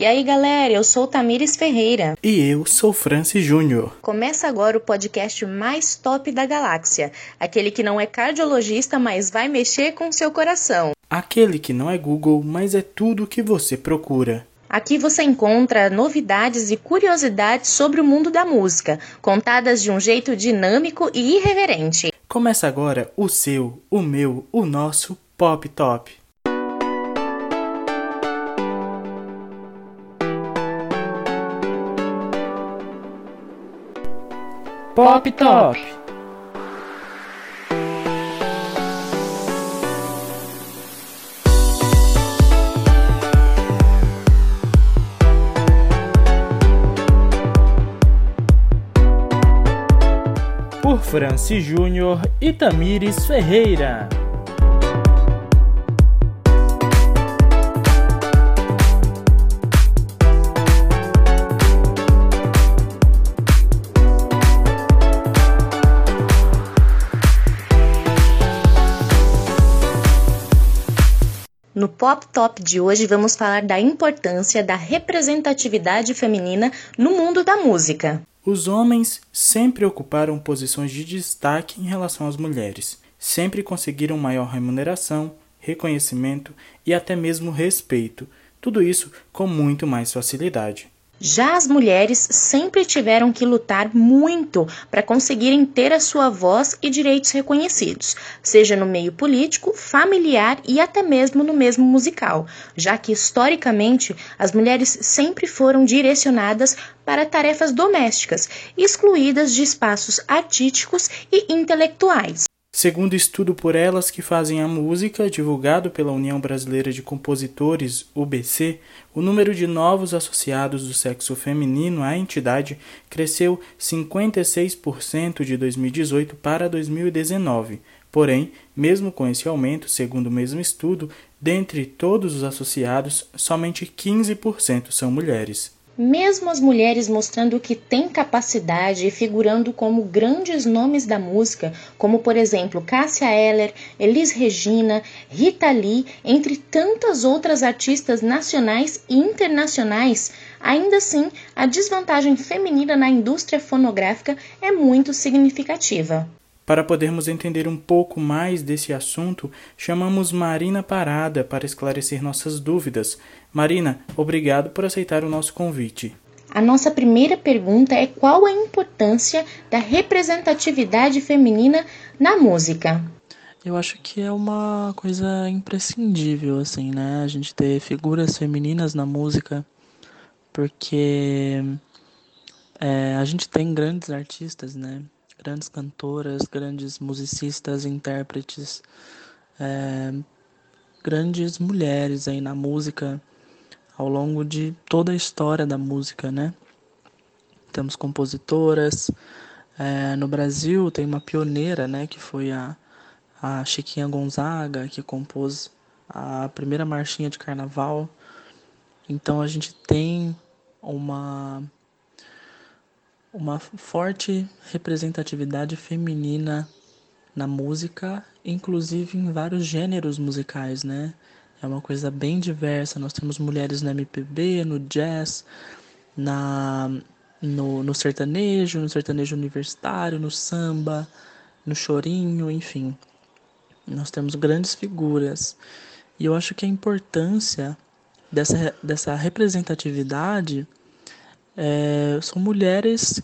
E aí, galera, eu sou Tamires Ferreira. E eu sou Francis Júnior. Começa agora o podcast mais top da galáxia. Aquele que não é cardiologista, mas vai mexer com seu coração. Aquele que não é Google, mas é tudo o que você procura. Aqui você encontra novidades e curiosidades sobre o mundo da música, contadas de um jeito dinâmico e irreverente. Começa agora o seu, o meu, o nosso Pop Top. Pop Top. Por Francis Júnior e Tamires Ferreira. No Pop Top de hoje vamos falar da importância da representatividade feminina no mundo da música. Os homens sempre ocuparam posições de destaque em relação às mulheres, sempre conseguiram maior remuneração, reconhecimento e até mesmo respeito, tudo isso com muito mais facilidade. Já as mulheres sempre tiveram que lutar muito para conseguirem ter a sua voz e direitos reconhecidos, seja no meio político, familiar e até mesmo no mesmo musical, já que historicamente as mulheres sempre foram direcionadas para tarefas domésticas, excluídas de espaços artísticos e intelectuais. Segundo estudo por elas que fazem a música, divulgado pela União Brasileira de Compositores, UBC, o número de novos associados do sexo feminino à entidade cresceu 56% de 2018 para 2019. Porém, mesmo com esse aumento, segundo o mesmo estudo, dentre todos os associados, somente 15% são mulheres mesmo as mulheres mostrando que têm capacidade e figurando como grandes nomes da música, como por exemplo Cássia Eller, Elis Regina, Rita Lee, entre tantas outras artistas nacionais e internacionais, ainda assim a desvantagem feminina na indústria fonográfica é muito significativa. Para podermos entender um pouco mais desse assunto, chamamos Marina Parada para esclarecer nossas dúvidas. Marina, obrigado por aceitar o nosso convite. A nossa primeira pergunta é qual a importância da representatividade feminina na música? Eu acho que é uma coisa imprescindível, assim, né? A gente ter figuras femininas na música, porque é, a gente tem grandes artistas, né? Grandes cantoras, grandes musicistas, intérpretes, é, grandes mulheres aí na música ao longo de toda a história da música, né? Temos compositoras. É, no Brasil tem uma pioneira, né? Que foi a, a Chiquinha Gonzaga, que compôs a primeira marchinha de carnaval. Então a gente tem uma uma forte representatividade feminina na música, inclusive em vários gêneros musicais, né? É uma coisa bem diversa. Nós temos mulheres no MPB, no jazz, na no, no sertanejo, no sertanejo universitário, no samba, no chorinho, enfim. Nós temos grandes figuras. E eu acho que a importância dessa, dessa representatividade é, são mulheres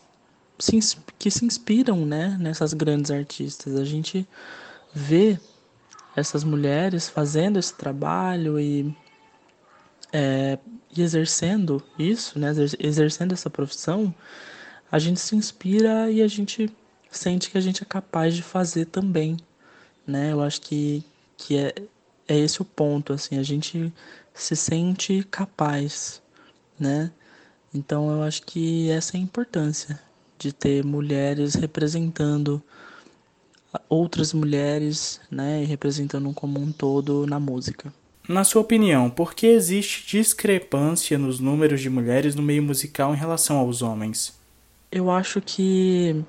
que se inspiram né, nessas grandes artistas. A gente vê essas mulheres fazendo esse trabalho e, é, e exercendo isso, né, exercendo essa profissão, a gente se inspira e a gente sente que a gente é capaz de fazer também. Né? Eu acho que, que é, é esse o ponto, assim, a gente se sente capaz, né? Então eu acho que essa é a importância de ter mulheres representando outras mulheres, né, e representando como um todo na música. Na sua opinião, por que existe discrepância nos números de mulheres no meio musical em relação aos homens? Eu acho que,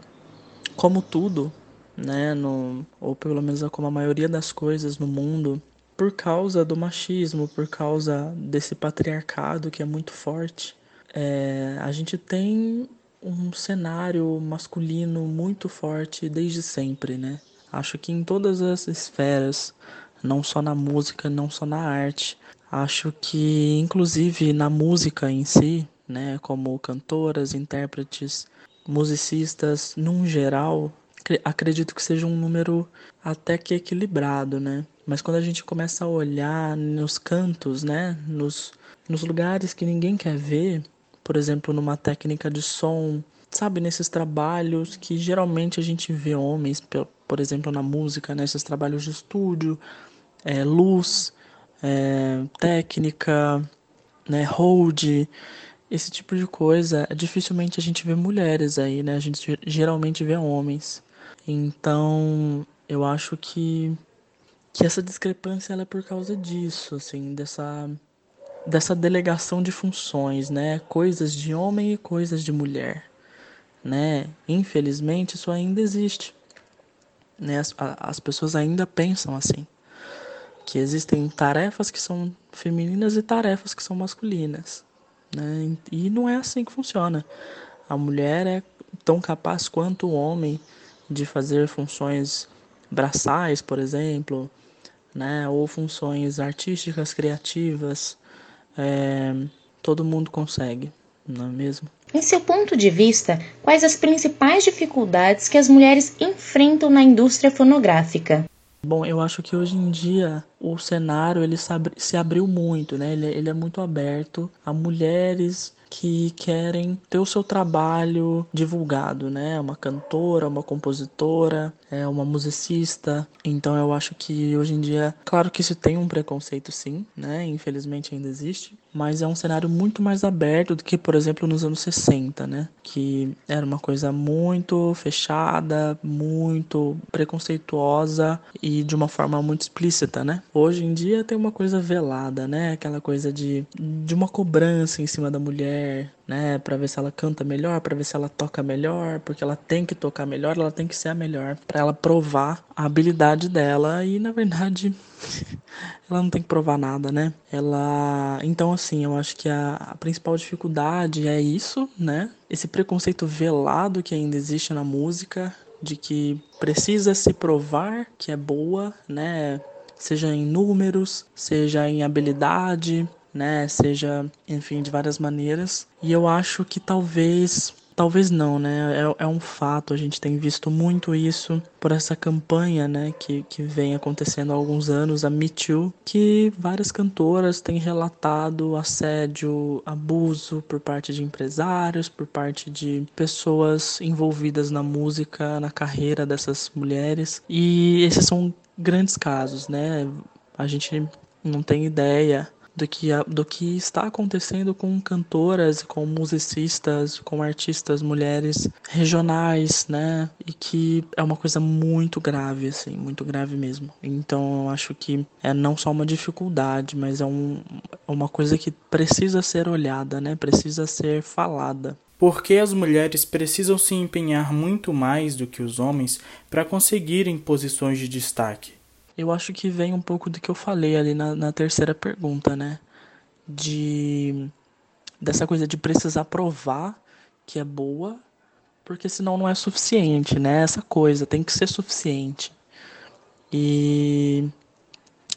como tudo, né, no, ou pelo menos como a maioria das coisas no mundo, por causa do machismo, por causa desse patriarcado que é muito forte, é, a gente tem um cenário masculino muito forte desde sempre, né? Acho que em todas as esferas, não só na música, não só na arte. Acho que, inclusive, na música em si, né, como cantoras, intérpretes, musicistas, num geral, acredito que seja um número até que equilibrado, né? Mas quando a gente começa a olhar nos cantos, né, nos, nos lugares que ninguém quer ver, por exemplo, numa técnica de som, sabe, nesses trabalhos que geralmente a gente vê homens, por exemplo, na música, nesses né, trabalhos de estúdio, é, luz, é, técnica, né, hold, esse tipo de coisa, dificilmente a gente vê mulheres aí, né? A gente geralmente vê homens. Então, eu acho que que essa discrepância ela é por causa disso, assim, dessa dessa delegação de funções, né? Coisas de homem e coisas de mulher, né? Infelizmente, isso ainda existe. Né? As, as pessoas ainda pensam assim que existem tarefas que são femininas e tarefas que são masculinas. Né? E não é assim que funciona. A mulher é tão capaz quanto o homem de fazer funções braçais, por exemplo, né? ou funções artísticas, criativas. É, todo mundo consegue, não é mesmo? Em seu ponto de vista, quais as principais dificuldades que as mulheres enfrentam na indústria fonográfica? Bom, eu acho que hoje em dia o cenário ele se abriu muito, né? Ele, ele é muito aberto a mulheres que querem ter o seu trabalho divulgado, né? Uma cantora, uma compositora, é uma musicista. Então eu acho que hoje em dia, claro que isso tem um preconceito sim, né? Infelizmente ainda existe, mas é um cenário muito mais aberto do que, por exemplo, nos anos 60, né? Que era uma coisa muito fechada, muito preconceituosa e de uma forma muito explícita, né? Hoje em dia tem uma coisa velada, né? Aquela coisa de, de uma cobrança em cima da mulher, né, para ver se ela canta melhor, para ver se ela toca melhor, porque ela tem que tocar melhor, ela tem que ser a melhor, para ela provar a habilidade dela e na verdade ela não tem que provar nada, né? Ela, então assim, eu acho que a, a principal dificuldade é isso, né? Esse preconceito velado que ainda existe na música de que precisa se provar que é boa, né? Seja em números, seja em habilidade, né? Seja, enfim, de várias maneiras. E eu acho que talvez Talvez não, né? É, é, um fato, a gente tem visto muito isso por essa campanha, né, que, que vem acontecendo há alguns anos, a Me Too, que várias cantoras têm relatado assédio, abuso por parte de empresários, por parte de pessoas envolvidas na música, na carreira dessas mulheres. E esses são grandes casos, né? A gente não tem ideia do que, do que está acontecendo com cantoras, com musicistas, com artistas mulheres regionais, né? E que é uma coisa muito grave, assim, muito grave mesmo. Então eu acho que é não só uma dificuldade, mas é um, é uma coisa que precisa ser olhada, né? Precisa ser falada. Porque as mulheres precisam se empenhar muito mais do que os homens para conseguirem posições de destaque. Eu acho que vem um pouco do que eu falei ali na, na terceira pergunta, né? De dessa coisa de precisar provar que é boa, porque senão não é suficiente, né? Essa coisa tem que ser suficiente. E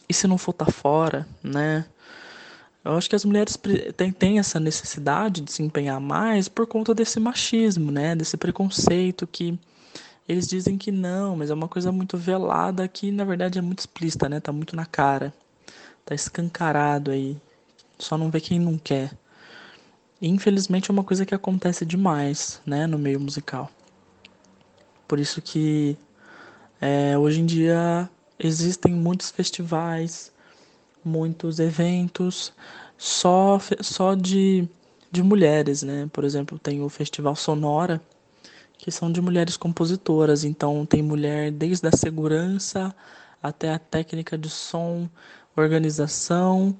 e se não for tá fora, né? Eu acho que as mulheres têm, têm essa necessidade de se empenhar mais por conta desse machismo, né? Desse preconceito que eles dizem que não, mas é uma coisa muito velada que na verdade é muito explícita, né? Tá muito na cara. Tá escancarado aí. Só não vê quem não quer. E, infelizmente é uma coisa que acontece demais, né, no meio musical. Por isso que é, hoje em dia existem muitos festivais, muitos eventos só, só de, de mulheres, né? Por exemplo, tem o Festival Sonora, que são de mulheres compositoras. Então tem mulher desde a segurança até a técnica de som, organização,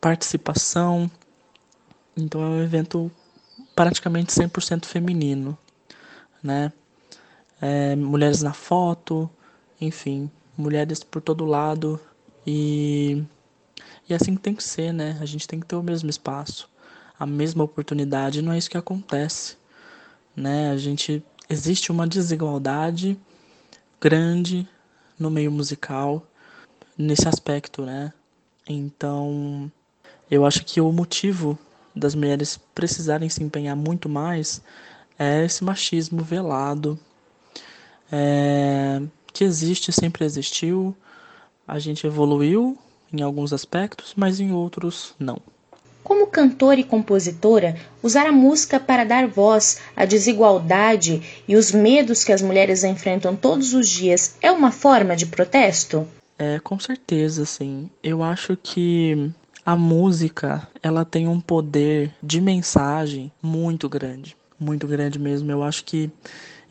participação. Então é um evento praticamente 100% feminino, né? É, mulheres na foto, enfim, mulheres por todo lado E, e assim que tem que ser, né? A gente tem que ter o mesmo espaço, a mesma oportunidade. Não é isso que acontece, né? A gente existe uma desigualdade grande no meio musical nesse aspecto, né? Então, eu acho que o motivo das mulheres precisarem se empenhar muito mais é esse machismo velado é, que existe, sempre existiu. A gente evoluiu em alguns aspectos, mas em outros não. Como cantora e compositora, usar a música para dar voz à desigualdade e os medos que as mulheres enfrentam todos os dias é uma forma de protesto? É, com certeza, sim. Eu acho que a música, ela tem um poder de mensagem muito grande, muito grande mesmo. Eu acho que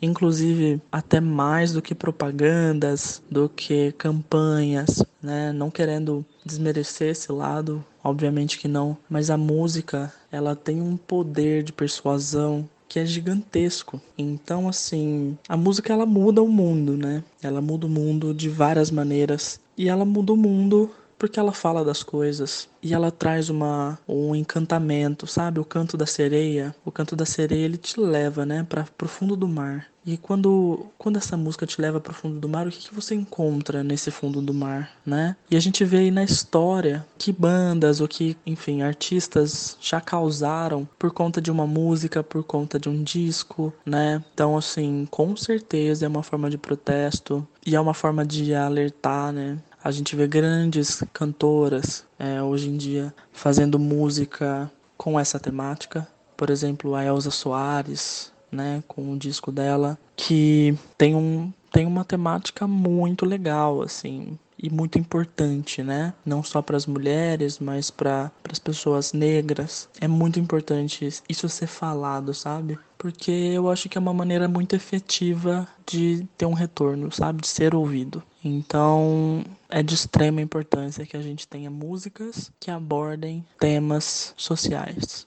inclusive até mais do que propagandas, do que campanhas, né? Não querendo desmerecer esse lado, obviamente que não, mas a música, ela tem um poder de persuasão que é gigantesco. Então, assim, a música ela muda o mundo, né? Ela muda o mundo de várias maneiras e ela muda o mundo porque ela fala das coisas e ela traz uma um encantamento, sabe? O canto da sereia, o canto da sereia ele te leva, né, para pro fundo do mar. E quando quando essa música te leva para o fundo do mar, o que, que você encontra nesse fundo do mar, né? E a gente vê aí na história que bandas ou que, enfim, artistas já causaram por conta de uma música, por conta de um disco, né? Então, assim, com certeza é uma forma de protesto e é uma forma de alertar, né? A gente vê grandes cantoras é, hoje em dia fazendo música com essa temática. Por exemplo, a Elza Soares, né, com o disco dela, que tem, um, tem uma temática muito legal, assim, e muito importante, né? Não só para as mulheres, mas para as pessoas negras. É muito importante isso ser falado, sabe? Porque eu acho que é uma maneira muito efetiva de ter um retorno, sabe? De ser ouvido. Então, é de extrema importância que a gente tenha músicas que abordem temas sociais.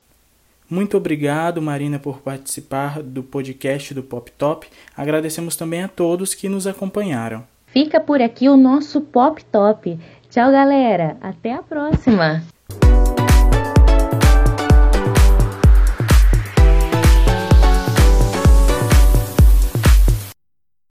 Muito obrigado, Marina, por participar do podcast do Pop Top. Agradecemos também a todos que nos acompanharam. Fica por aqui o nosso Pop Top. Tchau, galera. Até a próxima.